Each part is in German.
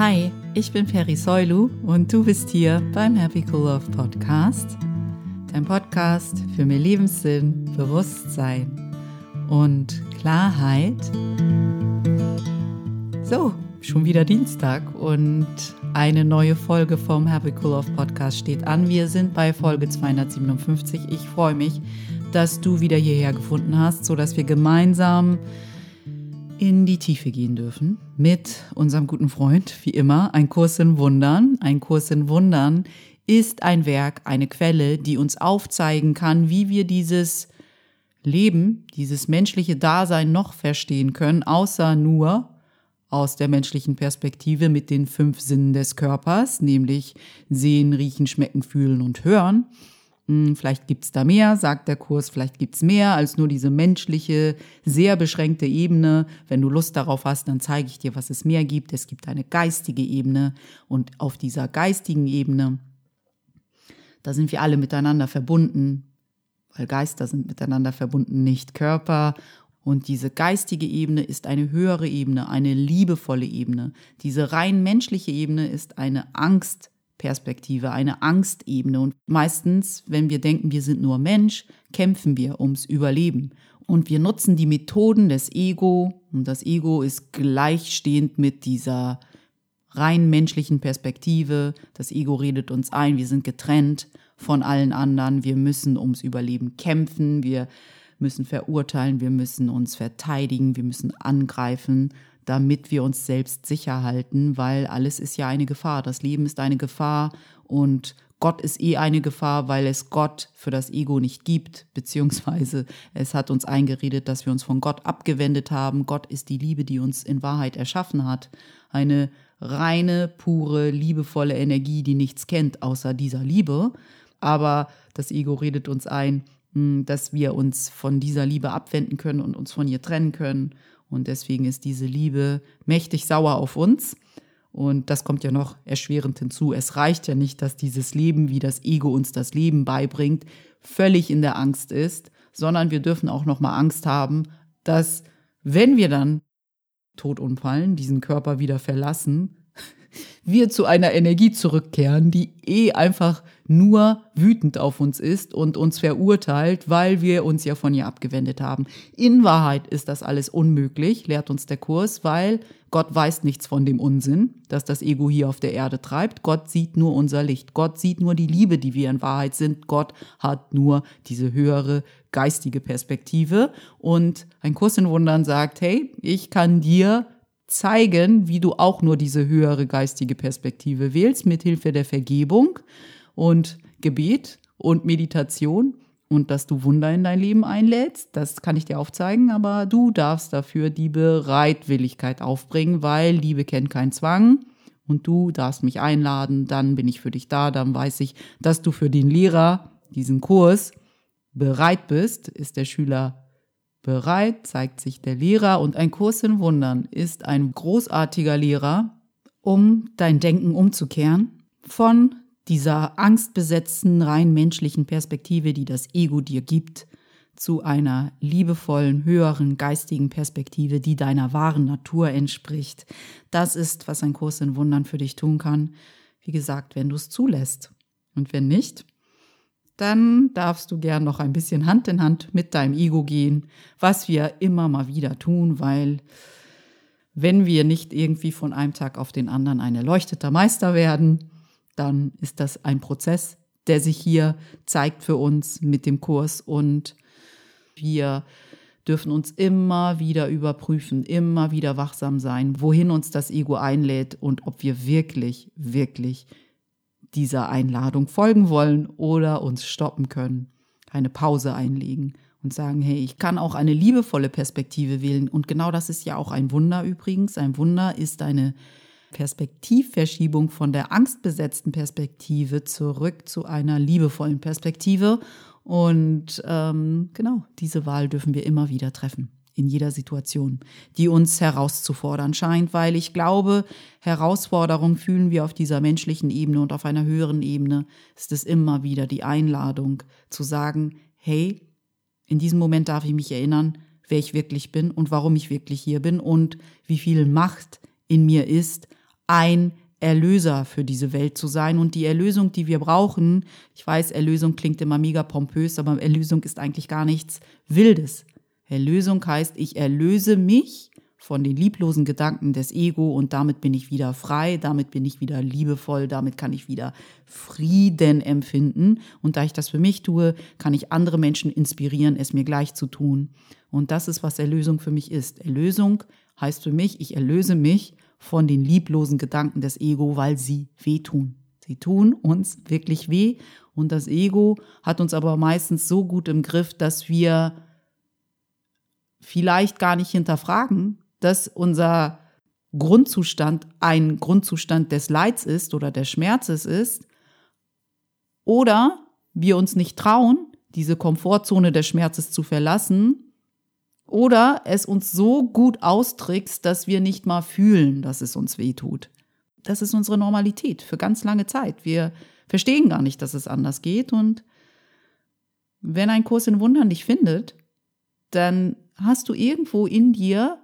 Hi, ich bin Peri Soilu und du bist hier beim Happy Cool Love Podcast, dein Podcast für mehr Lebenssinn, Bewusstsein und Klarheit. So, schon wieder Dienstag und eine neue Folge vom Happy Cool Love Podcast steht an. Wir sind bei Folge 257. Ich freue mich, dass du wieder hierher gefunden hast, sodass wir gemeinsam in die Tiefe gehen dürfen mit unserem guten Freund, wie immer, ein Kurs in Wundern. Ein Kurs in Wundern ist ein Werk, eine Quelle, die uns aufzeigen kann, wie wir dieses Leben, dieses menschliche Dasein noch verstehen können, außer nur aus der menschlichen Perspektive mit den fünf Sinnen des Körpers, nämlich sehen, riechen, schmecken, fühlen und hören. Hm, vielleicht gibt es da mehr, sagt der Kurs, vielleicht gibt es mehr als nur diese menschliche, sehr beschränkte Ebene. Wenn du Lust darauf hast, dann zeige ich dir, was es mehr gibt. Es gibt eine geistige Ebene und auf dieser geistigen Ebene, da sind wir alle miteinander verbunden, weil Geister sind miteinander verbunden, nicht Körper. Und diese geistige Ebene ist eine höhere Ebene, eine liebevolle Ebene. Diese rein menschliche Ebene ist eine Angst. Perspektive, eine Angstebene. Und meistens, wenn wir denken, wir sind nur Mensch, kämpfen wir ums Überleben. Und wir nutzen die Methoden des Ego. Und das Ego ist gleichstehend mit dieser rein menschlichen Perspektive. Das Ego redet uns ein, wir sind getrennt von allen anderen. Wir müssen ums Überleben kämpfen. Wir müssen verurteilen, wir müssen uns verteidigen, wir müssen angreifen damit wir uns selbst sicher halten, weil alles ist ja eine Gefahr. Das Leben ist eine Gefahr und Gott ist eh eine Gefahr, weil es Gott für das Ego nicht gibt, beziehungsweise es hat uns eingeredet, dass wir uns von Gott abgewendet haben. Gott ist die Liebe, die uns in Wahrheit erschaffen hat. Eine reine, pure, liebevolle Energie, die nichts kennt außer dieser Liebe. Aber das Ego redet uns ein, hm, dass wir uns von dieser Liebe abwenden können und uns von ihr trennen können. Und deswegen ist diese Liebe mächtig sauer auf uns. Und das kommt ja noch erschwerend hinzu. Es reicht ja nicht, dass dieses Leben, wie das Ego uns das Leben beibringt, völlig in der Angst ist, sondern wir dürfen auch noch mal Angst haben, dass wenn wir dann tot umfallen, diesen Körper wieder verlassen, wir zu einer Energie zurückkehren, die eh einfach nur wütend auf uns ist und uns verurteilt, weil wir uns ja von ihr abgewendet haben. In Wahrheit ist das alles unmöglich, lehrt uns der Kurs, weil Gott weiß nichts von dem Unsinn, dass das Ego hier auf der Erde treibt. Gott sieht nur unser Licht. Gott sieht nur die Liebe, die wir in Wahrheit sind. Gott hat nur diese höhere geistige Perspektive. Und ein Kurs in Wundern sagt, hey, ich kann dir zeigen, wie du auch nur diese höhere geistige Perspektive wählst, mit Hilfe der Vergebung und Gebet und Meditation und dass du Wunder in dein Leben einlädst, das kann ich dir aufzeigen, aber du darfst dafür die Bereitwilligkeit aufbringen, weil Liebe kennt keinen Zwang und du darfst mich einladen, dann bin ich für dich da, dann weiß ich, dass du für den Lehrer diesen Kurs bereit bist, ist der Schüler bereit, zeigt sich der Lehrer und ein Kurs in Wundern ist ein großartiger Lehrer, um dein Denken umzukehren von dieser angstbesetzten, rein menschlichen Perspektive, die das Ego dir gibt, zu einer liebevollen, höheren geistigen Perspektive, die deiner wahren Natur entspricht. Das ist, was ein Kurs in Wundern für dich tun kann. Wie gesagt, wenn du es zulässt. Und wenn nicht, dann darfst du gern noch ein bisschen Hand in Hand mit deinem Ego gehen, was wir immer mal wieder tun, weil wenn wir nicht irgendwie von einem Tag auf den anderen ein erleuchteter Meister werden, dann ist das ein Prozess, der sich hier zeigt für uns mit dem Kurs und wir dürfen uns immer wieder überprüfen, immer wieder wachsam sein, wohin uns das Ego einlädt und ob wir wirklich, wirklich dieser Einladung folgen wollen oder uns stoppen können, eine Pause einlegen und sagen, hey, ich kann auch eine liebevolle Perspektive wählen. Und genau das ist ja auch ein Wunder übrigens. Ein Wunder ist eine Perspektivverschiebung von der angstbesetzten Perspektive zurück zu einer liebevollen Perspektive. Und ähm, genau, diese Wahl dürfen wir immer wieder treffen in jeder Situation, die uns herauszufordern scheint, weil ich glaube, Herausforderung fühlen wir auf dieser menschlichen Ebene und auf einer höheren Ebene ist es immer wieder die Einladung zu sagen, hey, in diesem Moment darf ich mich erinnern, wer ich wirklich bin und warum ich wirklich hier bin und wie viel Macht in mir ist, ein Erlöser für diese Welt zu sein. Und die Erlösung, die wir brauchen, ich weiß, Erlösung klingt immer mega pompös, aber Erlösung ist eigentlich gar nichts Wildes. Erlösung heißt, ich erlöse mich von den lieblosen Gedanken des Ego und damit bin ich wieder frei, damit bin ich wieder liebevoll, damit kann ich wieder Frieden empfinden. Und da ich das für mich tue, kann ich andere Menschen inspirieren, es mir gleich zu tun. Und das ist, was Erlösung für mich ist. Erlösung heißt für mich, ich erlöse mich von den lieblosen Gedanken des Ego, weil sie wehtun. Sie tun uns wirklich weh und das Ego hat uns aber meistens so gut im Griff, dass wir vielleicht gar nicht hinterfragen, dass unser Grundzustand ein Grundzustand des Leids ist oder des Schmerzes ist, oder wir uns nicht trauen, diese Komfortzone des Schmerzes zu verlassen oder es uns so gut austrickst, dass wir nicht mal fühlen, dass es uns weh tut. Das ist unsere Normalität für ganz lange Zeit. Wir verstehen gar nicht, dass es anders geht. Und wenn ein Kurs in Wundern dich findet, dann hast du irgendwo in dir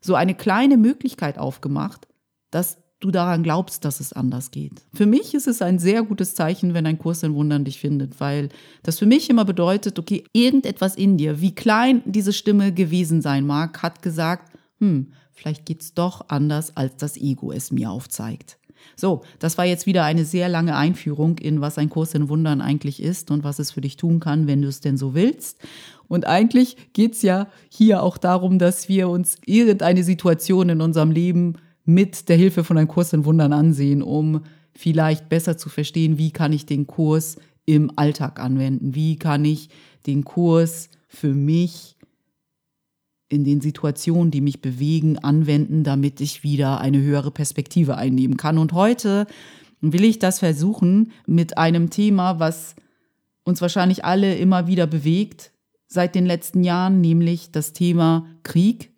so eine kleine Möglichkeit aufgemacht, dass du daran glaubst, dass es anders geht. Für mich ist es ein sehr gutes Zeichen, wenn ein Kurs in Wundern dich findet, weil das für mich immer bedeutet, okay, irgendetwas in dir, wie klein diese Stimme gewesen sein mag, hat gesagt, hm, vielleicht geht's doch anders, als das Ego es mir aufzeigt. So, das war jetzt wieder eine sehr lange Einführung in, was ein Kurs in Wundern eigentlich ist und was es für dich tun kann, wenn du es denn so willst. Und eigentlich geht's ja hier auch darum, dass wir uns irgendeine Situation in unserem Leben mit der Hilfe von einem Kurs in Wundern ansehen, um vielleicht besser zu verstehen, wie kann ich den Kurs im Alltag anwenden, wie kann ich den Kurs für mich in den Situationen, die mich bewegen, anwenden, damit ich wieder eine höhere Perspektive einnehmen kann. Und heute will ich das versuchen mit einem Thema, was uns wahrscheinlich alle immer wieder bewegt seit den letzten Jahren, nämlich das Thema Krieg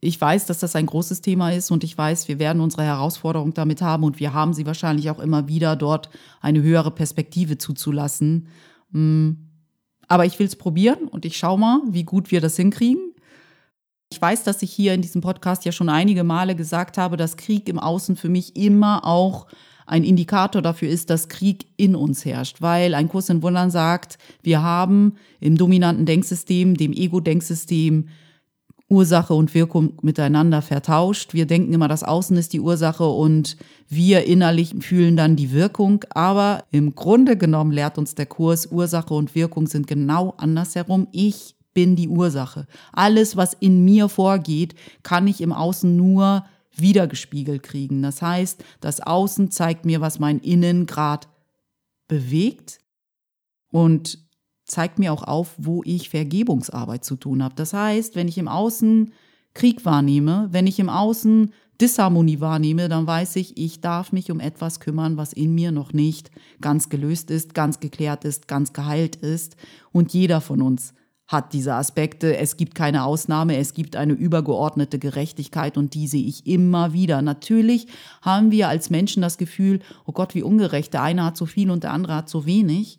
ich weiß, dass das ein großes Thema ist und ich weiß, wir werden unsere Herausforderung damit haben und wir haben sie wahrscheinlich auch immer wieder, dort eine höhere Perspektive zuzulassen. Mm. Aber ich will es probieren und ich schaue mal, wie gut wir das hinkriegen. Ich weiß, dass ich hier in diesem Podcast ja schon einige Male gesagt habe, dass Krieg im Außen für mich immer auch ein Indikator dafür ist, dass Krieg in uns herrscht, weil ein Kurs in Wundern sagt, wir haben im dominanten Denksystem, dem Ego-Denksystem, Ursache und Wirkung miteinander vertauscht. Wir denken immer, das Außen ist die Ursache und wir innerlich fühlen dann die Wirkung. Aber im Grunde genommen lehrt uns der Kurs, Ursache und Wirkung sind genau andersherum. Ich bin die Ursache. Alles, was in mir vorgeht, kann ich im Außen nur wiedergespiegelt kriegen. Das heißt, das Außen zeigt mir, was mein Innen gerade bewegt. Und zeigt mir auch auf, wo ich Vergebungsarbeit zu tun habe. Das heißt, wenn ich im Außen Krieg wahrnehme, wenn ich im Außen Disharmonie wahrnehme, dann weiß ich, ich darf mich um etwas kümmern, was in mir noch nicht ganz gelöst ist, ganz geklärt ist, ganz geheilt ist. Und jeder von uns hat diese Aspekte. Es gibt keine Ausnahme, es gibt eine übergeordnete Gerechtigkeit und die sehe ich immer wieder. Natürlich haben wir als Menschen das Gefühl, oh Gott, wie ungerecht, der eine hat so viel und der andere hat so wenig.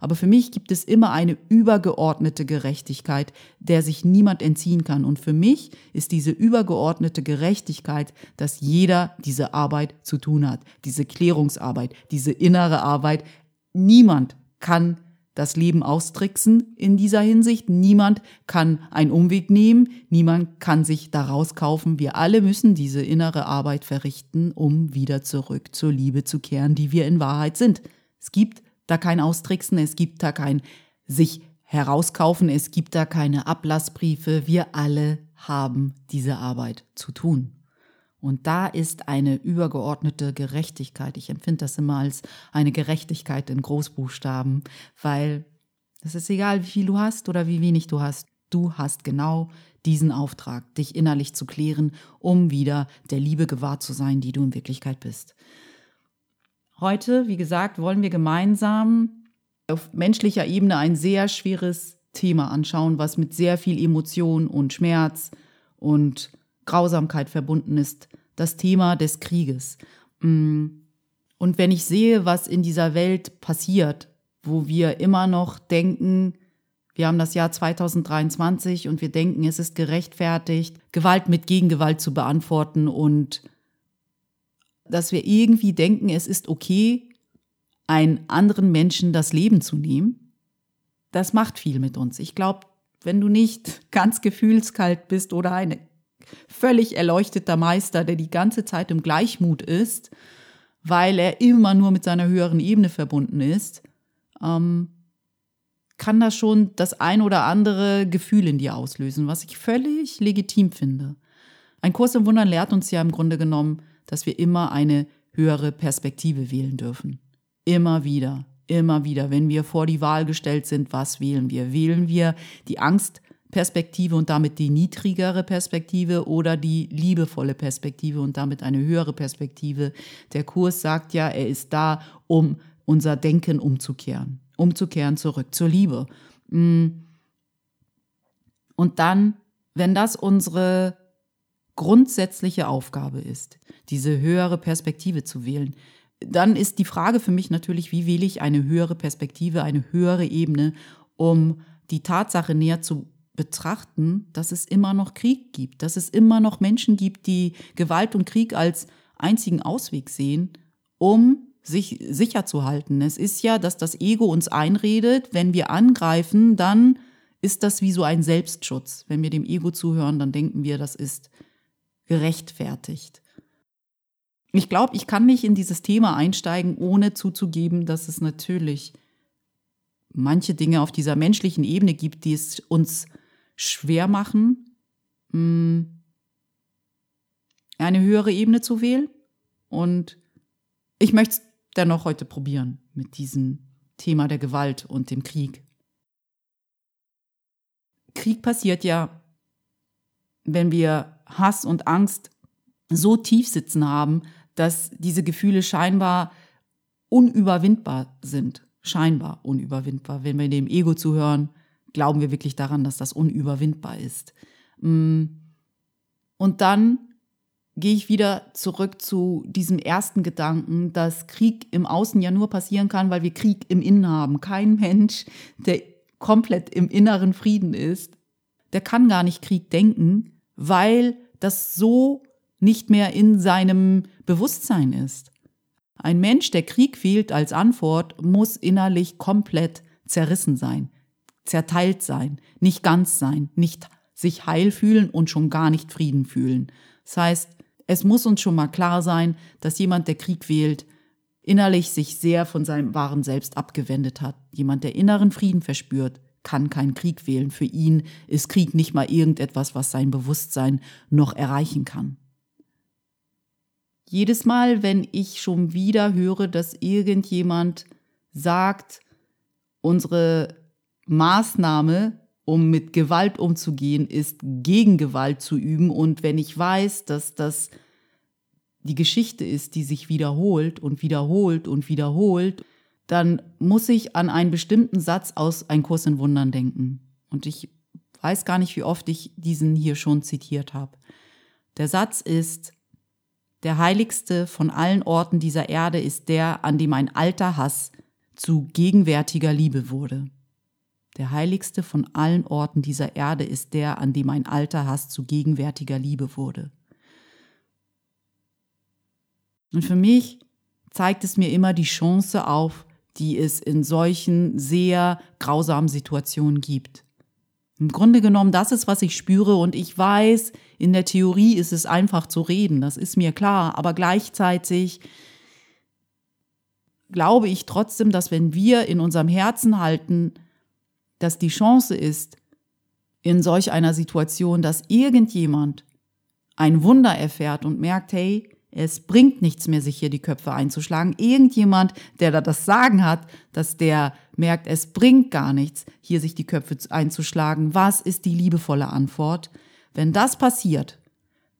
Aber für mich gibt es immer eine übergeordnete Gerechtigkeit, der sich niemand entziehen kann. Und für mich ist diese übergeordnete Gerechtigkeit, dass jeder diese Arbeit zu tun hat, diese Klärungsarbeit, diese innere Arbeit. Niemand kann das Leben austricksen in dieser Hinsicht. Niemand kann einen Umweg nehmen. Niemand kann sich daraus kaufen. Wir alle müssen diese innere Arbeit verrichten, um wieder zurück zur Liebe zu kehren, die wir in Wahrheit sind. Es gibt da kein Austricksen, es gibt da kein sich herauskaufen, es gibt da keine Ablassbriefe. Wir alle haben diese Arbeit zu tun. Und da ist eine übergeordnete Gerechtigkeit. Ich empfinde das immer als eine Gerechtigkeit in Großbuchstaben, weil es ist egal, wie viel du hast oder wie wenig du hast. Du hast genau diesen Auftrag, dich innerlich zu klären, um wieder der Liebe gewahrt zu sein, die du in Wirklichkeit bist. Heute, wie gesagt, wollen wir gemeinsam auf menschlicher Ebene ein sehr schweres Thema anschauen, was mit sehr viel Emotion und Schmerz und Grausamkeit verbunden ist. Das Thema des Krieges. Mm. Und wenn ich sehe, was in dieser Welt passiert, wo wir immer noch denken, wir haben das Jahr 2023 und wir denken, es ist gerechtfertigt, Gewalt mit Gegengewalt zu beantworten und dass wir irgendwie denken, es ist okay, einen anderen Menschen das Leben zu nehmen. Das macht viel mit uns. Ich glaube, wenn du nicht ganz gefühlskalt bist oder ein völlig erleuchteter Meister, der die ganze Zeit im Gleichmut ist, weil er immer nur mit seiner höheren Ebene verbunden ist, ähm, kann das schon das ein oder andere Gefühl in dir auslösen, was ich völlig legitim finde. Ein Kurs im Wundern lehrt uns ja im Grunde genommen, dass wir immer eine höhere Perspektive wählen dürfen. Immer wieder, immer wieder, wenn wir vor die Wahl gestellt sind, was wählen wir? Wählen wir die Angstperspektive und damit die niedrigere Perspektive oder die liebevolle Perspektive und damit eine höhere Perspektive? Der Kurs sagt ja, er ist da, um unser Denken umzukehren umzukehren zurück zur Liebe. Mm. Und dann, wenn das unsere grundsätzliche Aufgabe ist, diese höhere Perspektive zu wählen, dann ist die Frage für mich natürlich, wie wähle ich eine höhere Perspektive, eine höhere Ebene, um die Tatsache näher zu betrachten, dass es immer noch Krieg gibt, dass es immer noch Menschen gibt, die Gewalt und Krieg als einzigen Ausweg sehen, um sich sicher zu halten. Es ist ja, dass das Ego uns einredet, wenn wir angreifen, dann ist das wie so ein Selbstschutz. Wenn wir dem Ego zuhören, dann denken wir, das ist gerechtfertigt. Ich glaube, ich kann nicht in dieses Thema einsteigen, ohne zuzugeben, dass es natürlich manche Dinge auf dieser menschlichen Ebene gibt, die es uns schwer machen, hm, eine höhere Ebene zu wählen. Und ich möchte es dennoch heute probieren mit diesem Thema der Gewalt und dem Krieg. Krieg passiert ja, wenn wir Hass und Angst so tief sitzen haben, dass diese Gefühle scheinbar unüberwindbar sind. Scheinbar unüberwindbar. Wenn wir dem Ego zuhören, glauben wir wirklich daran, dass das unüberwindbar ist. Mm. Und dann gehe ich wieder zurück zu diesem ersten Gedanken, dass Krieg im Außen ja nur passieren kann, weil wir Krieg im Innen haben. Kein Mensch, der komplett im inneren Frieden ist, der kann gar nicht Krieg denken, weil das so nicht mehr in seinem Bewusstsein ist. Ein Mensch, der Krieg wählt als Antwort, muss innerlich komplett zerrissen sein, zerteilt sein, nicht ganz sein, nicht sich heil fühlen und schon gar nicht Frieden fühlen. Das heißt, es muss uns schon mal klar sein, dass jemand, der Krieg wählt, innerlich sich sehr von seinem wahren Selbst abgewendet hat. Jemand, der inneren Frieden verspürt, kann keinen Krieg wählen. Für ihn ist Krieg nicht mal irgendetwas, was sein Bewusstsein noch erreichen kann. Jedes Mal, wenn ich schon wieder höre, dass irgendjemand sagt, unsere Maßnahme um mit Gewalt umzugehen, ist gegen Gewalt zu üben. Und wenn ich weiß, dass das die Geschichte ist, die sich wiederholt und wiederholt und wiederholt, dann muss ich an einen bestimmten Satz aus Ein Kurs in Wundern denken. Und ich weiß gar nicht, wie oft ich diesen hier schon zitiert habe. Der Satz ist, der heiligste von allen Orten dieser Erde ist der, an dem ein alter Hass zu gegenwärtiger Liebe wurde. Der heiligste von allen Orten dieser Erde ist der, an dem ein alter Hass zu gegenwärtiger Liebe wurde. Und für mich zeigt es mir immer die Chance auf, die es in solchen sehr grausamen Situationen gibt. Im Grunde genommen, das ist, was ich spüre und ich weiß, in der Theorie ist es einfach zu reden, das ist mir klar, aber gleichzeitig glaube ich trotzdem, dass wenn wir in unserem Herzen halten, dass die Chance ist, in solch einer Situation, dass irgendjemand ein Wunder erfährt und merkt, hey, es bringt nichts mehr, sich hier die Köpfe einzuschlagen. Irgendjemand, der da das Sagen hat, dass der merkt, es bringt gar nichts, hier sich die Köpfe einzuschlagen. Was ist die liebevolle Antwort? Wenn das passiert,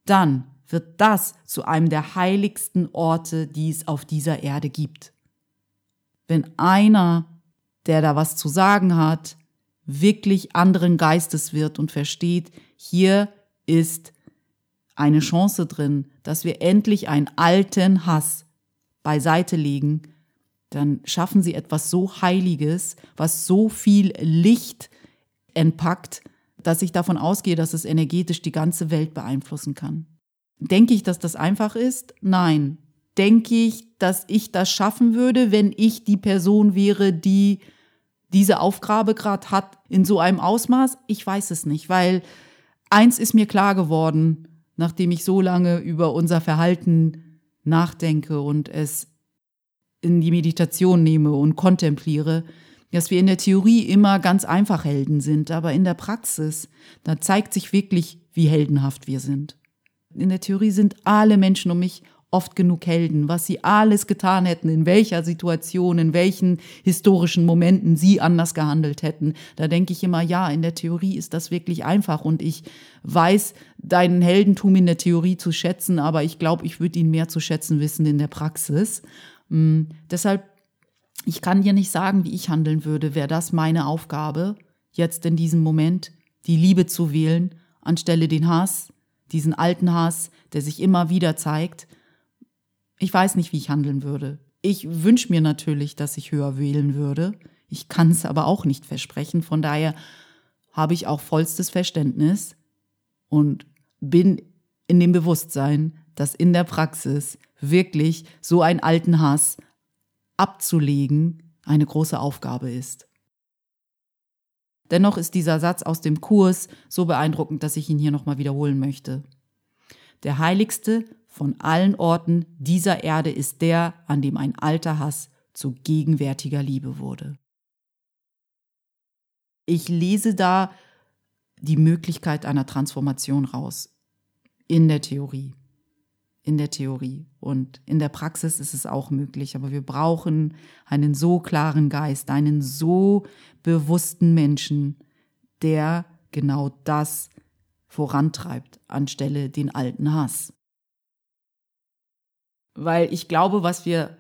dann wird das zu einem der heiligsten Orte, die es auf dieser Erde gibt. Wenn einer, der da was zu sagen hat, wirklich anderen Geistes wird und versteht, hier ist eine Chance drin, dass wir endlich einen alten Hass beiseite legen, dann schaffen sie etwas so Heiliges, was so viel Licht entpackt, dass ich davon ausgehe, dass es energetisch die ganze Welt beeinflussen kann. Denke ich, dass das einfach ist? Nein, denke ich, dass ich das schaffen würde, wenn ich die Person wäre, die diese Aufgabe gerade hat in so einem Ausmaß? Ich weiß es nicht, weil eins ist mir klar geworden, nachdem ich so lange über unser Verhalten nachdenke und es in die Meditation nehme und kontempliere, dass wir in der Theorie immer ganz einfach Helden sind, aber in der Praxis, da zeigt sich wirklich, wie heldenhaft wir sind. In der Theorie sind alle Menschen um mich oft genug Helden, was sie alles getan hätten, in welcher Situation, in welchen historischen Momenten sie anders gehandelt hätten. Da denke ich immer, ja, in der Theorie ist das wirklich einfach und ich weiß deinen Heldentum in der Theorie zu schätzen, aber ich glaube, ich würde ihn mehr zu schätzen wissen in der Praxis. Mm, deshalb, ich kann dir nicht sagen, wie ich handeln würde, wäre das meine Aufgabe, jetzt in diesem Moment die Liebe zu wählen, anstelle den Hass, diesen alten Hass, der sich immer wieder zeigt, ich weiß nicht, wie ich handeln würde. Ich wünsche mir natürlich, dass ich höher wählen würde. Ich kann es aber auch nicht versprechen. Von daher habe ich auch vollstes Verständnis und bin in dem Bewusstsein, dass in der Praxis wirklich so einen alten Hass abzulegen eine große Aufgabe ist. Dennoch ist dieser Satz aus dem Kurs so beeindruckend, dass ich ihn hier nochmal wiederholen möchte. Der heiligste von allen Orten dieser Erde ist der, an dem ein alter Hass zu gegenwärtiger Liebe wurde. Ich lese da die Möglichkeit einer Transformation raus. In der Theorie. In der Theorie. Und in der Praxis ist es auch möglich. Aber wir brauchen einen so klaren Geist, einen so bewussten Menschen, der genau das vorantreibt, anstelle den alten Hass weil ich glaube, was wir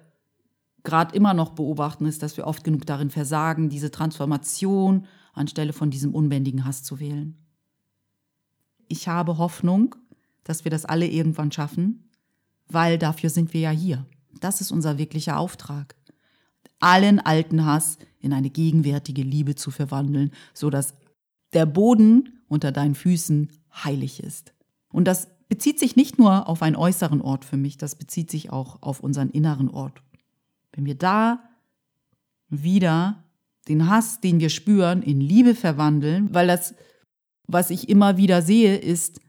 gerade immer noch beobachten, ist, dass wir oft genug darin versagen, diese Transformation anstelle von diesem unbändigen Hass zu wählen. Ich habe Hoffnung, dass wir das alle irgendwann schaffen, weil dafür sind wir ja hier. Das ist unser wirklicher Auftrag. Allen alten Hass in eine gegenwärtige Liebe zu verwandeln, so dass der Boden unter deinen Füßen heilig ist. Und das bezieht sich nicht nur auf einen äußeren Ort für mich, das bezieht sich auch auf unseren inneren Ort. Wenn wir da wieder den Hass, den wir spüren, in Liebe verwandeln, weil das, was ich immer wieder sehe, ist,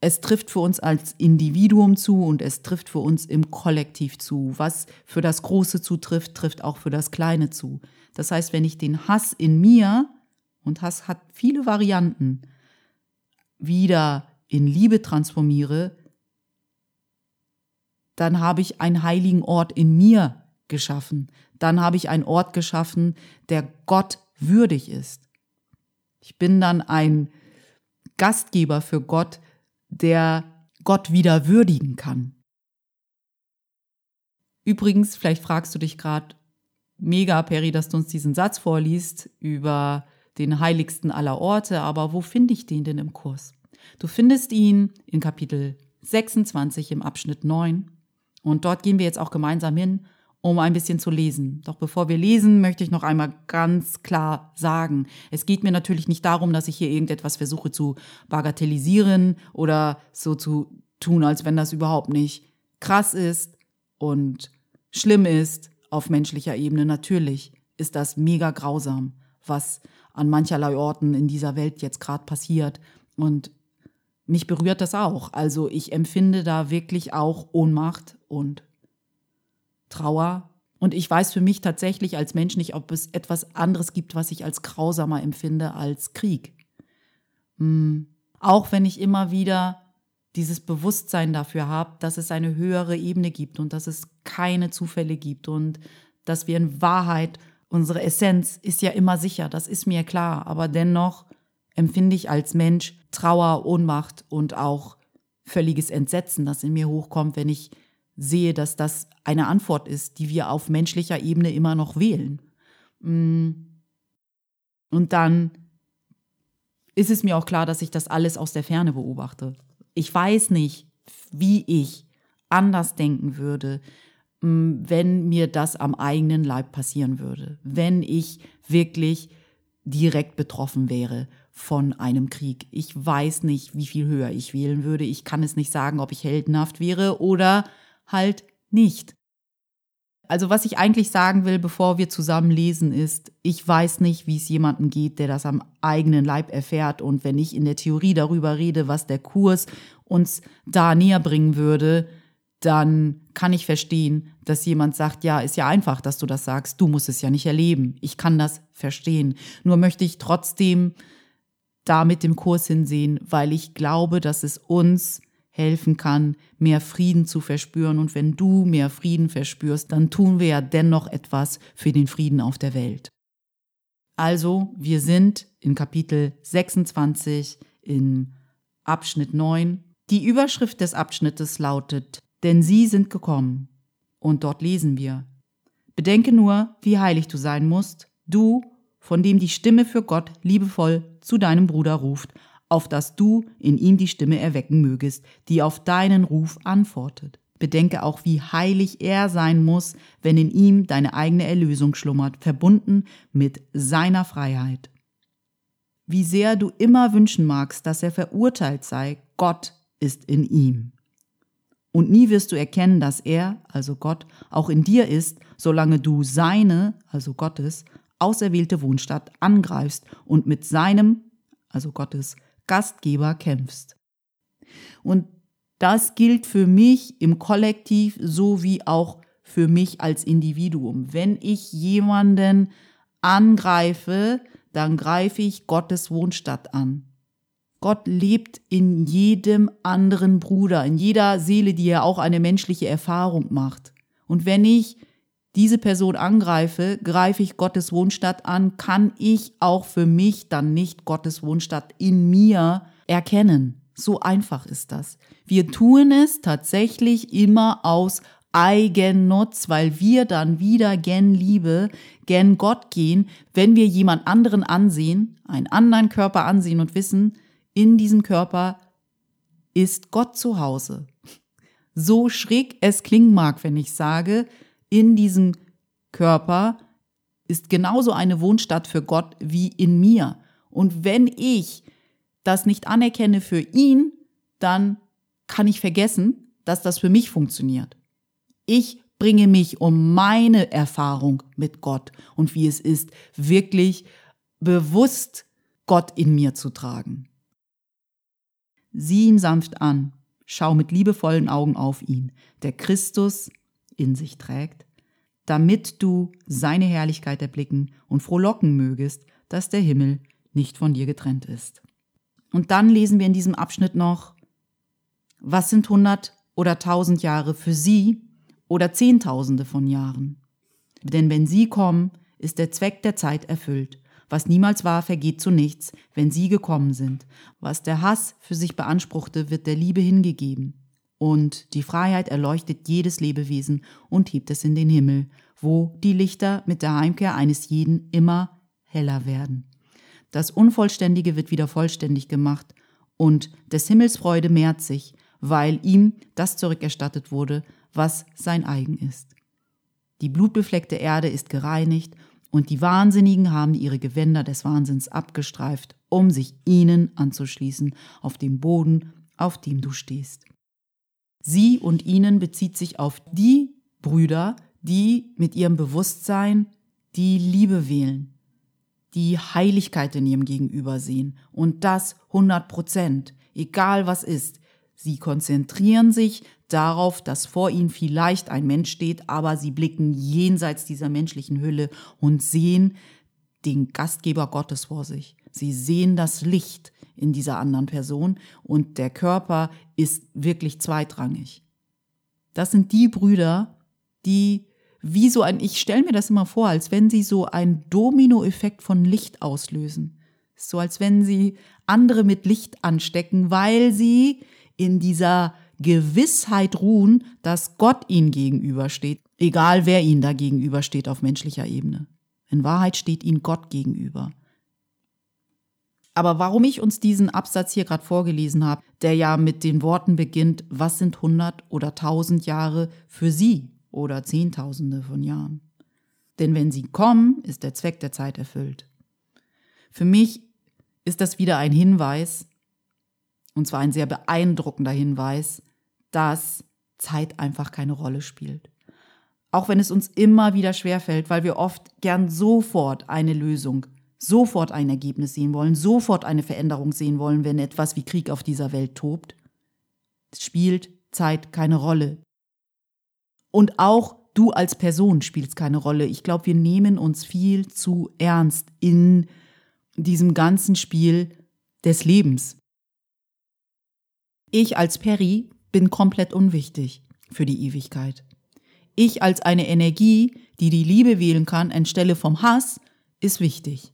es trifft für uns als Individuum zu und es trifft für uns im Kollektiv zu. Was für das Große zutrifft, trifft auch für das Kleine zu. Das heißt, wenn ich den Hass in mir, und Hass hat viele Varianten, wieder in Liebe transformiere, dann habe ich einen heiligen Ort in mir geschaffen. Dann habe ich einen Ort geschaffen, der Gott würdig ist. Ich bin dann ein Gastgeber für Gott, der Gott wieder würdigen kann. Übrigens, vielleicht fragst du dich gerade, mega, Peri, dass du uns diesen Satz vorliest über den heiligsten aller Orte, aber wo finde ich den denn im Kurs? Du findest ihn in Kapitel 26 im Abschnitt 9 und dort gehen wir jetzt auch gemeinsam hin, um ein bisschen zu lesen. Doch bevor wir lesen, möchte ich noch einmal ganz klar sagen, es geht mir natürlich nicht darum, dass ich hier irgendetwas versuche zu bagatellisieren oder so zu tun, als wenn das überhaupt nicht krass ist und schlimm ist auf menschlicher Ebene. Natürlich ist das mega grausam, was an mancherlei Orten in dieser Welt jetzt gerade passiert. Und mich berührt das auch. Also ich empfinde da wirklich auch Ohnmacht und Trauer. Und ich weiß für mich tatsächlich als Mensch nicht, ob es etwas anderes gibt, was ich als grausamer empfinde als Krieg. Hm. Auch wenn ich immer wieder dieses Bewusstsein dafür habe, dass es eine höhere Ebene gibt und dass es keine Zufälle gibt und dass wir in Wahrheit, unsere Essenz ist ja immer sicher, das ist mir klar, aber dennoch empfinde ich als Mensch Trauer, Ohnmacht und auch völliges Entsetzen, das in mir hochkommt, wenn ich sehe, dass das eine Antwort ist, die wir auf menschlicher Ebene immer noch wählen. Mm. Und dann ist es mir auch klar, dass ich das alles aus der Ferne beobachte. Ich weiß nicht, wie ich anders denken würde, mm, wenn mir das am eigenen Leib passieren würde, wenn ich wirklich direkt betroffen wäre von einem Krieg. Ich weiß nicht, wie viel höher ich wählen würde. Ich kann es nicht sagen, ob ich heldenhaft wäre oder halt nicht. Also was ich eigentlich sagen will, bevor wir zusammen lesen, ist, ich weiß nicht, wie es jemandem geht, der das am eigenen Leib erfährt. Und wenn ich in der Theorie darüber rede, was der Kurs uns da näher bringen würde, dann kann ich verstehen, dass jemand sagt, ja, ist ja einfach, dass du das sagst, du musst es ja nicht erleben. Ich kann das verstehen. Nur möchte ich trotzdem da mit dem Kurs hinsehen, weil ich glaube, dass es uns helfen kann, mehr Frieden zu verspüren. Und wenn du mehr Frieden verspürst, dann tun wir ja dennoch etwas für den Frieden auf der Welt. Also, wir sind in Kapitel 26 in Abschnitt 9. Die Überschrift des Abschnittes lautet, denn sie sind gekommen. Und dort lesen wir, Bedenke nur, wie heilig du sein musst, du, von dem die Stimme für Gott liebevoll zu deinem Bruder ruft, auf dass du in ihm die Stimme erwecken mögest, die auf deinen Ruf antwortet. Bedenke auch, wie heilig er sein muss, wenn in ihm deine eigene Erlösung schlummert, verbunden mit seiner Freiheit. Wie sehr du immer wünschen magst, dass er verurteilt sei, Gott ist in ihm. Und nie wirst du erkennen, dass er, also Gott, auch in dir ist, solange du seine, also Gottes, auserwählte Wohnstadt angreifst und mit seinem, also Gottes, Gastgeber kämpfst. Und das gilt für mich im Kollektiv sowie auch für mich als Individuum. Wenn ich jemanden angreife, dann greife ich Gottes Wohnstatt an. Gott lebt in jedem anderen Bruder, in jeder Seele, die ja auch eine menschliche Erfahrung macht. Und wenn ich diese Person angreife, greife ich Gottes Wohnstatt an, kann ich auch für mich dann nicht Gottes Wohnstatt in mir erkennen. So einfach ist das. Wir tun es tatsächlich immer aus Eigennutz, weil wir dann wieder gen Liebe, gen Gott gehen, wenn wir jemand anderen ansehen, einen anderen Körper ansehen und wissen, in diesem Körper ist Gott zu Hause. So schräg es klingen mag, wenn ich sage, in diesem Körper ist genauso eine Wohnstatt für Gott wie in mir. Und wenn ich das nicht anerkenne für ihn, dann kann ich vergessen, dass das für mich funktioniert. Ich bringe mich um meine Erfahrung mit Gott und wie es ist, wirklich bewusst Gott in mir zu tragen. Sieh ihn sanft an, schau mit liebevollen Augen auf ihn, der Christus in sich trägt damit du seine Herrlichkeit erblicken und frohlocken mögest, dass der Himmel nicht von dir getrennt ist. Und dann lesen wir in diesem Abschnitt noch, was sind hundert oder tausend Jahre für sie oder Zehntausende von Jahren? Denn wenn sie kommen, ist der Zweck der Zeit erfüllt. Was niemals war, vergeht zu nichts, wenn sie gekommen sind. Was der Hass für sich beanspruchte, wird der Liebe hingegeben. Und die Freiheit erleuchtet jedes Lebewesen und hebt es in den Himmel, wo die Lichter mit der Heimkehr eines jeden immer heller werden. Das Unvollständige wird wieder vollständig gemacht und des Himmels Freude mehrt sich, weil ihm das zurückerstattet wurde, was sein eigen ist. Die blutbefleckte Erde ist gereinigt und die Wahnsinnigen haben ihre Gewänder des Wahnsinns abgestreift, um sich ihnen anzuschließen auf dem Boden, auf dem du stehst. Sie und ihnen bezieht sich auf die Brüder, die mit ihrem Bewusstsein die Liebe wählen, die Heiligkeit in ihrem Gegenüber sehen und das 100 Prozent, egal was ist. Sie konzentrieren sich darauf, dass vor ihnen vielleicht ein Mensch steht, aber sie blicken jenseits dieser menschlichen Hülle und sehen den Gastgeber Gottes vor sich. Sie sehen das Licht in dieser anderen Person und der Körper ist wirklich zweitrangig. Das sind die Brüder, die wie so ein, ich stelle mir das immer vor, als wenn sie so einen Dominoeffekt von Licht auslösen. So als wenn sie andere mit Licht anstecken, weil sie in dieser Gewissheit ruhen, dass Gott ihnen gegenübersteht, egal wer ihnen da gegenübersteht auf menschlicher Ebene. In Wahrheit steht ihnen Gott gegenüber. Aber warum ich uns diesen Absatz hier gerade vorgelesen habe, der ja mit den Worten beginnt, was sind hundert oder tausend Jahre für Sie oder Zehntausende von Jahren? Denn wenn sie kommen, ist der Zweck der Zeit erfüllt. Für mich ist das wieder ein Hinweis, und zwar ein sehr beeindruckender Hinweis, dass Zeit einfach keine Rolle spielt. Auch wenn es uns immer wieder schwerfällt, weil wir oft gern sofort eine Lösung, sofort ein Ergebnis sehen wollen, sofort eine Veränderung sehen wollen, wenn etwas wie Krieg auf dieser Welt tobt, spielt Zeit keine Rolle. Und auch du als Person spielst keine Rolle. Ich glaube, wir nehmen uns viel zu ernst in diesem ganzen Spiel des Lebens. Ich als Perry bin komplett unwichtig für die Ewigkeit. Ich als eine Energie, die die Liebe wählen kann anstelle vom Hass, ist wichtig.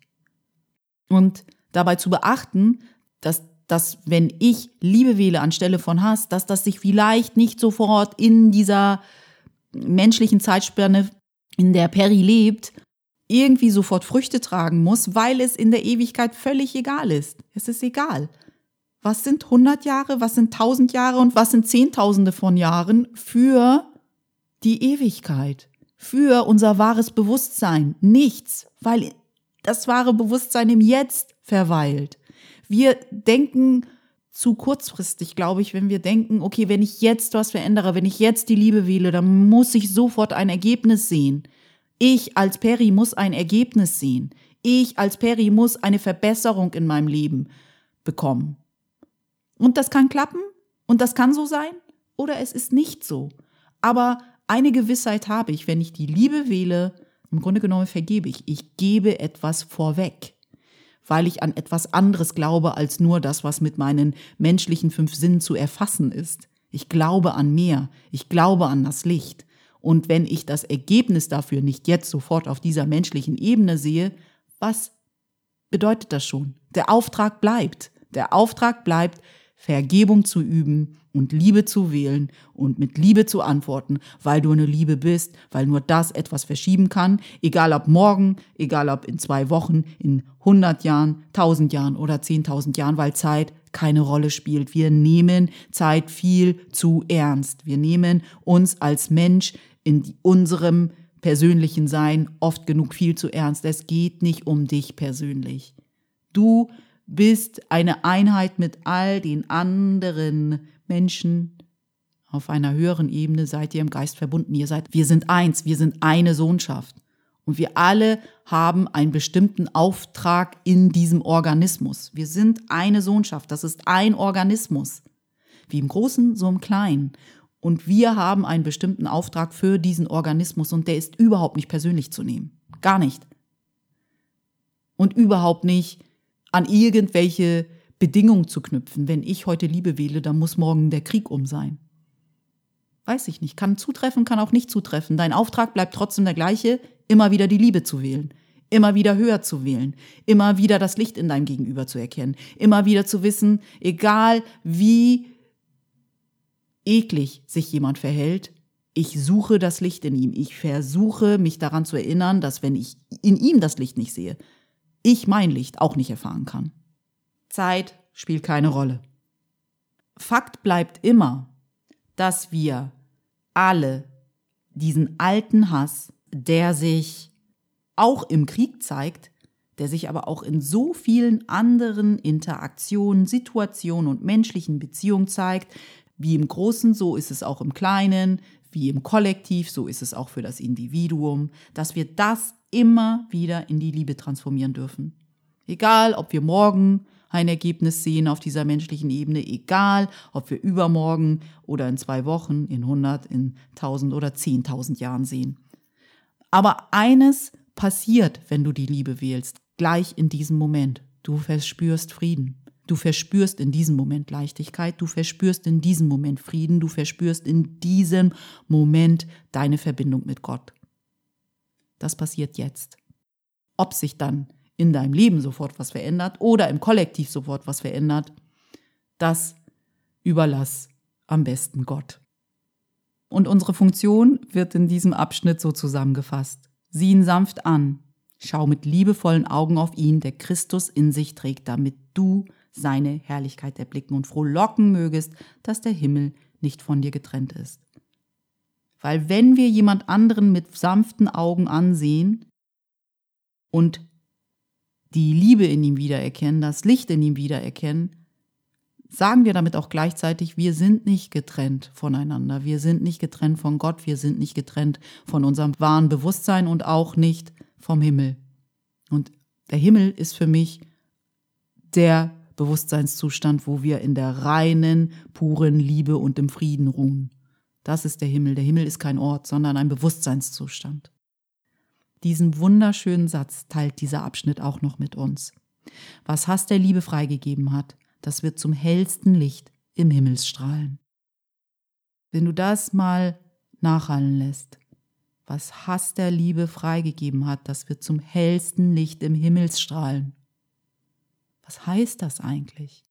Und dabei zu beachten, dass, dass wenn ich Liebe wähle anstelle von Hass, dass das sich vielleicht nicht sofort in dieser menschlichen Zeitspanne, in der Perry lebt, irgendwie sofort Früchte tragen muss, weil es in der Ewigkeit völlig egal ist. Es ist egal. Was sind 100 Jahre, was sind 1000 Jahre und was sind Zehntausende von Jahren für die Ewigkeit, für unser wahres Bewusstsein? Nichts, weil das wahre Bewusstsein im Jetzt verweilt. Wir denken zu kurzfristig, glaube ich, wenn wir denken, okay, wenn ich jetzt was verändere, wenn ich jetzt die Liebe wähle, dann muss ich sofort ein Ergebnis sehen. Ich als Peri muss ein Ergebnis sehen. Ich als Peri muss eine Verbesserung in meinem Leben bekommen. Und das kann klappen und das kann so sein oder es ist nicht so. Aber eine Gewissheit habe ich, wenn ich die Liebe wähle, im Grunde genommen vergebe ich. Ich gebe etwas vorweg, weil ich an etwas anderes glaube als nur das, was mit meinen menschlichen fünf Sinnen zu erfassen ist. Ich glaube an mehr. Ich glaube an das Licht. Und wenn ich das Ergebnis dafür nicht jetzt sofort auf dieser menschlichen Ebene sehe, was bedeutet das schon? Der Auftrag bleibt. Der Auftrag bleibt, Vergebung zu üben und Liebe zu wählen und mit Liebe zu antworten, weil du eine Liebe bist, weil nur das etwas verschieben kann, egal ob morgen, egal ob in zwei Wochen, in 100 Jahren, 1000 Jahren oder 10.000 Jahren, weil Zeit keine Rolle spielt. Wir nehmen Zeit viel zu ernst. Wir nehmen uns als Mensch in unserem persönlichen Sein oft genug viel zu ernst. Es geht nicht um dich persönlich. Du bist eine Einheit mit all den anderen Menschen. Auf einer höheren Ebene seid ihr im Geist verbunden. Ihr seid, wir sind eins, wir sind eine Sohnschaft. Und wir alle haben einen bestimmten Auftrag in diesem Organismus. Wir sind eine Sohnschaft. Das ist ein Organismus. Wie im Großen, so im Kleinen. Und wir haben einen bestimmten Auftrag für diesen Organismus und der ist überhaupt nicht persönlich zu nehmen. Gar nicht. Und überhaupt nicht an irgendwelche Bedingungen zu knüpfen. Wenn ich heute Liebe wähle, dann muss morgen der Krieg um sein. Weiß ich nicht. Kann zutreffen, kann auch nicht zutreffen. Dein Auftrag bleibt trotzdem der gleiche, immer wieder die Liebe zu wählen. Immer wieder höher zu wählen. Immer wieder das Licht in deinem Gegenüber zu erkennen. Immer wieder zu wissen, egal wie eklig sich jemand verhält, ich suche das Licht in ihm. Ich versuche mich daran zu erinnern, dass wenn ich in ihm das Licht nicht sehe, ich mein Licht auch nicht erfahren kann. Zeit spielt keine Rolle. Fakt bleibt immer, dass wir alle diesen alten Hass, der sich auch im Krieg zeigt, der sich aber auch in so vielen anderen Interaktionen, Situationen und menschlichen Beziehungen zeigt, wie im Großen, so ist es auch im Kleinen, wie im Kollektiv, so ist es auch für das Individuum, dass wir das immer wieder in die Liebe transformieren dürfen. Egal, ob wir morgen ein Ergebnis sehen auf dieser menschlichen Ebene, egal, ob wir übermorgen oder in zwei Wochen, in 100, in 1000 oder 10.000 Jahren sehen. Aber eines passiert, wenn du die Liebe wählst, gleich in diesem Moment. Du verspürst Frieden. Du verspürst in diesem Moment Leichtigkeit, du verspürst in diesem Moment Frieden, du verspürst in diesem Moment deine Verbindung mit Gott. Das passiert jetzt. Ob sich dann in deinem Leben sofort was verändert oder im Kollektiv sofort was verändert, das überlass am besten Gott. Und unsere Funktion wird in diesem Abschnitt so zusammengefasst. Sieh ihn sanft an, schau mit liebevollen Augen auf ihn, der Christus in sich trägt, damit du seine Herrlichkeit erblicken und frohlocken mögest, dass der Himmel nicht von dir getrennt ist. Weil wenn wir jemand anderen mit sanften Augen ansehen und die Liebe in ihm wiedererkennen, das Licht in ihm wiedererkennen, sagen wir damit auch gleichzeitig, wir sind nicht getrennt voneinander, wir sind nicht getrennt von Gott, wir sind nicht getrennt von unserem wahren Bewusstsein und auch nicht vom Himmel. Und der Himmel ist für mich der Bewusstseinszustand, wo wir in der reinen, puren Liebe und im Frieden ruhen. Das ist der Himmel. Der Himmel ist kein Ort, sondern ein Bewusstseinszustand. Diesen wunderschönen Satz teilt dieser Abschnitt auch noch mit uns. Was Hass der Liebe freigegeben hat, das wird zum hellsten Licht im Himmelsstrahlen. Wenn du das mal nachhallen lässt, was Hass der Liebe freigegeben hat, das wird zum hellsten Licht im Himmelsstrahlen. Was heißt das eigentlich?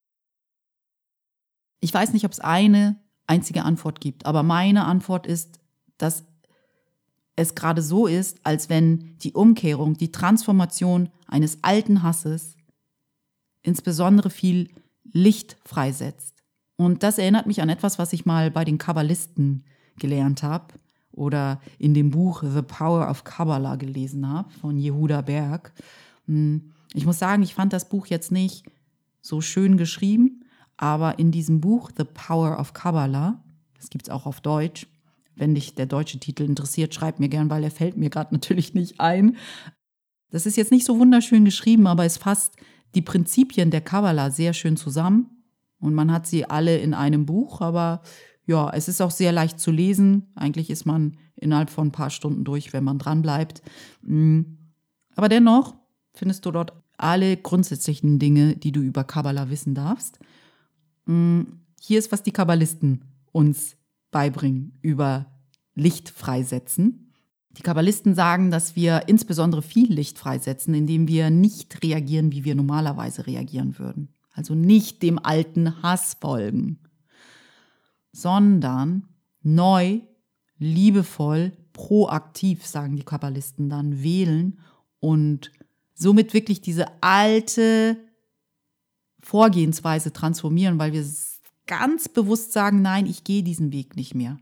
Ich weiß nicht, ob es eine einzige Antwort gibt, aber meine Antwort ist, dass es gerade so ist, als wenn die Umkehrung, die Transformation eines alten Hasses insbesondere viel Licht freisetzt. Und das erinnert mich an etwas, was ich mal bei den Kabbalisten gelernt habe oder in dem Buch The Power of Kabbalah gelesen habe von Jehuda Berg. Hm, ich muss sagen, ich fand das Buch jetzt nicht so schön geschrieben, aber in diesem Buch The Power of Kabbalah, das gibt es auch auf Deutsch, wenn dich der deutsche Titel interessiert, schreib mir gern, weil er fällt mir gerade natürlich nicht ein. Das ist jetzt nicht so wunderschön geschrieben, aber es fasst die Prinzipien der Kabbalah sehr schön zusammen und man hat sie alle in einem Buch, aber ja, es ist auch sehr leicht zu lesen. Eigentlich ist man innerhalb von ein paar Stunden durch, wenn man dran bleibt. Mm. Aber dennoch findest du dort alle grundsätzlichen Dinge, die du über Kabbalah wissen darfst. Mm. Hier ist, was die Kabbalisten uns beibringen über Licht freisetzen. Die Kabbalisten sagen, dass wir insbesondere viel Licht freisetzen, indem wir nicht reagieren, wie wir normalerweise reagieren würden. Also nicht dem alten Hass folgen, sondern neu, liebevoll, proaktiv, sagen die Kabbalisten dann, wählen und somit wirklich diese alte Vorgehensweise transformieren, weil wir ganz bewusst sagen, nein, ich gehe diesen Weg nicht mehr.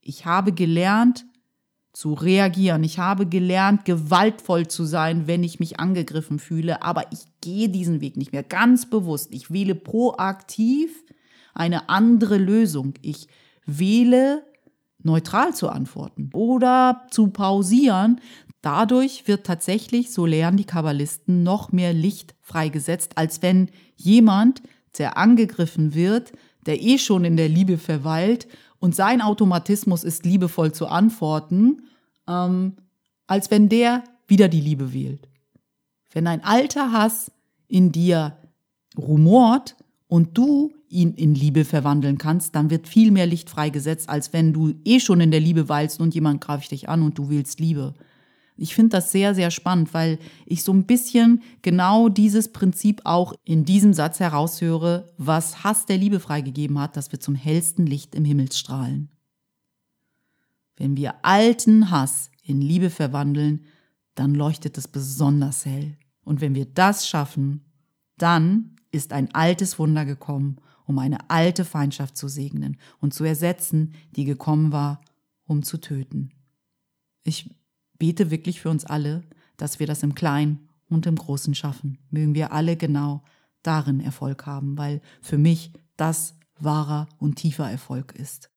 Ich habe gelernt zu reagieren. Ich habe gelernt, gewaltvoll zu sein, wenn ich mich angegriffen fühle, aber ich gehe diesen Weg nicht mehr. Ganz bewusst. Ich wähle proaktiv eine andere Lösung. Ich wähle neutral zu antworten oder zu pausieren. Dadurch wird tatsächlich, so lernen die Kabbalisten, noch mehr Licht freigesetzt, als wenn jemand, der angegriffen wird, der eh schon in der Liebe verweilt und sein Automatismus ist, liebevoll zu antworten, ähm, als wenn der wieder die Liebe wählt. Wenn ein alter Hass in dir rumort und du ihn in Liebe verwandeln kannst, dann wird viel mehr Licht freigesetzt, als wenn du eh schon in der Liebe weilst und jemand greift dich an und du willst Liebe. Ich finde das sehr, sehr spannend, weil ich so ein bisschen genau dieses Prinzip auch in diesem Satz heraushöre, was Hass der Liebe freigegeben hat, dass wir zum hellsten Licht im Himmel strahlen. Wenn wir alten Hass in Liebe verwandeln, dann leuchtet es besonders hell. Und wenn wir das schaffen, dann ist ein altes Wunder gekommen, um eine alte Feindschaft zu segnen und zu ersetzen, die gekommen war, um zu töten. Ich bete wirklich für uns alle, dass wir das im Kleinen und im Großen schaffen. Mögen wir alle genau darin Erfolg haben, weil für mich das wahrer und tiefer Erfolg ist.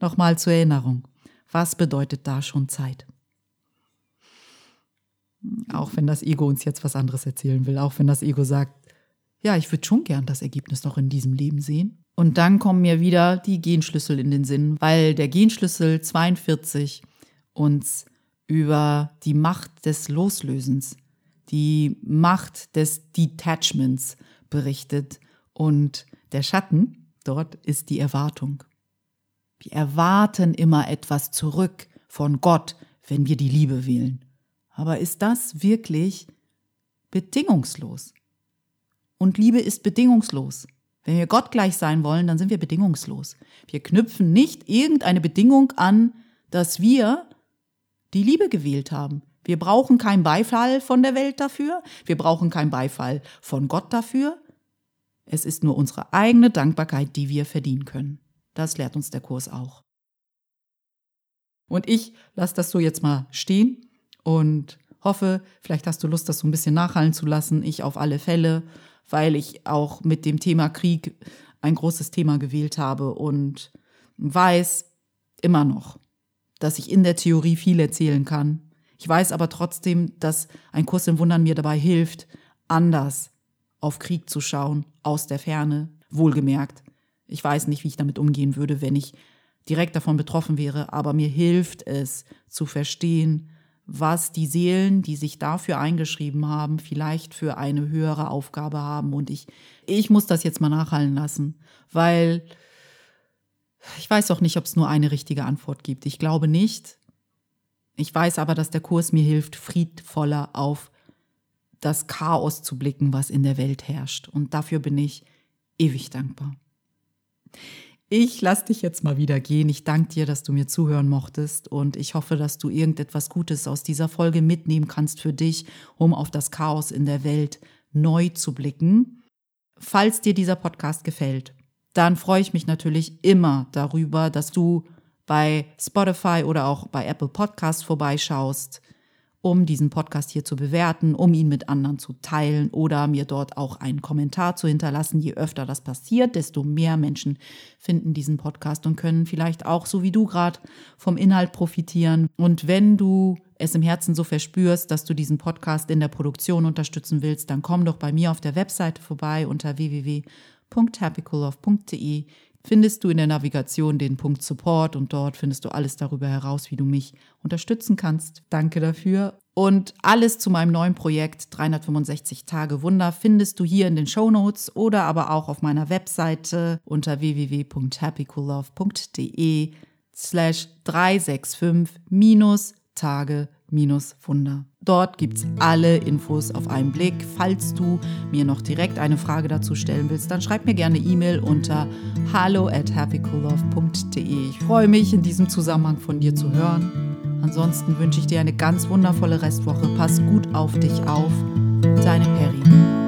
Nochmal zur Erinnerung. Was bedeutet da schon Zeit? Auch wenn das Ego uns jetzt was anderes erzählen will, auch wenn das Ego sagt, ja, ich würde schon gern das Ergebnis noch in diesem Leben sehen. Und dann kommen mir wieder die Genschlüssel in den Sinn, weil der Genschlüssel 42 uns über die Macht des Loslösens, die Macht des Detachments berichtet. Und der Schatten dort ist die Erwartung. Wir erwarten immer etwas zurück von Gott, wenn wir die Liebe wählen. Aber ist das wirklich bedingungslos? Und Liebe ist bedingungslos. Wenn wir Gott gleich sein wollen, dann sind wir bedingungslos. Wir knüpfen nicht irgendeine Bedingung an, dass wir die Liebe gewählt haben. Wir brauchen keinen Beifall von der Welt dafür, wir brauchen keinen Beifall von Gott dafür. Es ist nur unsere eigene Dankbarkeit, die wir verdienen können. Das lehrt uns der Kurs auch. Und ich lasse das so jetzt mal stehen und hoffe, vielleicht hast du Lust, das so ein bisschen nachhallen zu lassen. Ich auf alle Fälle. weil ich auch mit dem Thema Krieg ein großes Thema gewählt habe und weiß immer noch, dass ich in der Theorie viel erzählen kann. Ich weiß aber trotzdem, dass ein Kurs im Wundern mir dabei hilft, anders auf Krieg zu schauen, aus der Ferne, wohlgemerkt. Ich weiß nicht, wie ich damit umgehen würde, wenn ich direkt davon betroffen wäre, aber mir hilft es zu verstehen, was die Seelen, die sich dafür eingeschrieben haben, vielleicht für eine höhere Aufgabe haben. Und ich, ich muss das jetzt mal nachhallen lassen, weil ich weiß auch nicht, ob es nur eine richtige Antwort gibt. Ich glaube nicht. Ich weiß aber, dass der Kurs mir hilft, friedvoller auf das Chaos zu blicken, was in der Welt herrscht. Und dafür bin ich ewig dankbar. Ich lasse dich jetzt mal wieder gehen. Ich danke dir, dass du mir zuhören mochtest und ich hoffe, dass du irgendetwas Gutes aus dieser Folge mitnehmen kannst für dich, um auf das Chaos in der Welt neu zu blicken. Falls dir dieser Podcast gefällt, dann freue ich mich natürlich immer darüber, dass du bei Spotify oder auch bei Apple Podcasts vorbeischaust um diesen Podcast hier zu bewerten, um ihn mit anderen zu teilen oder mir dort auch einen Kommentar zu hinterlassen. Je öfter das passiert, desto mehr Menschen finden diesen Podcast und können vielleicht auch, so wie du gerade, vom Inhalt profitieren. Und wenn du es im Herzen so verspürst, dass du diesen Podcast in der Produktion unterstützen willst, dann komm doch bei mir auf der Webseite vorbei unter www.happycoolove.de findest du in der Navigation den Punkt Support und dort findest du alles darüber heraus, wie du mich unterstützen kannst. Danke dafür. Und alles zu meinem neuen Projekt 365 Tage Wunder findest du hier in den Show Notes oder aber auch auf meiner Webseite unter www.happycoollove.de slash 365 minus Tage Wunder. Dort gibt es alle Infos auf einen Blick. Falls du mir noch direkt eine Frage dazu stellen willst, dann schreib mir gerne E-Mail unter hallo at happycoollove.de. Ich freue mich, in diesem Zusammenhang von dir zu hören. Ansonsten wünsche ich dir eine ganz wundervolle Restwoche. Pass gut auf dich auf. Deine Perry.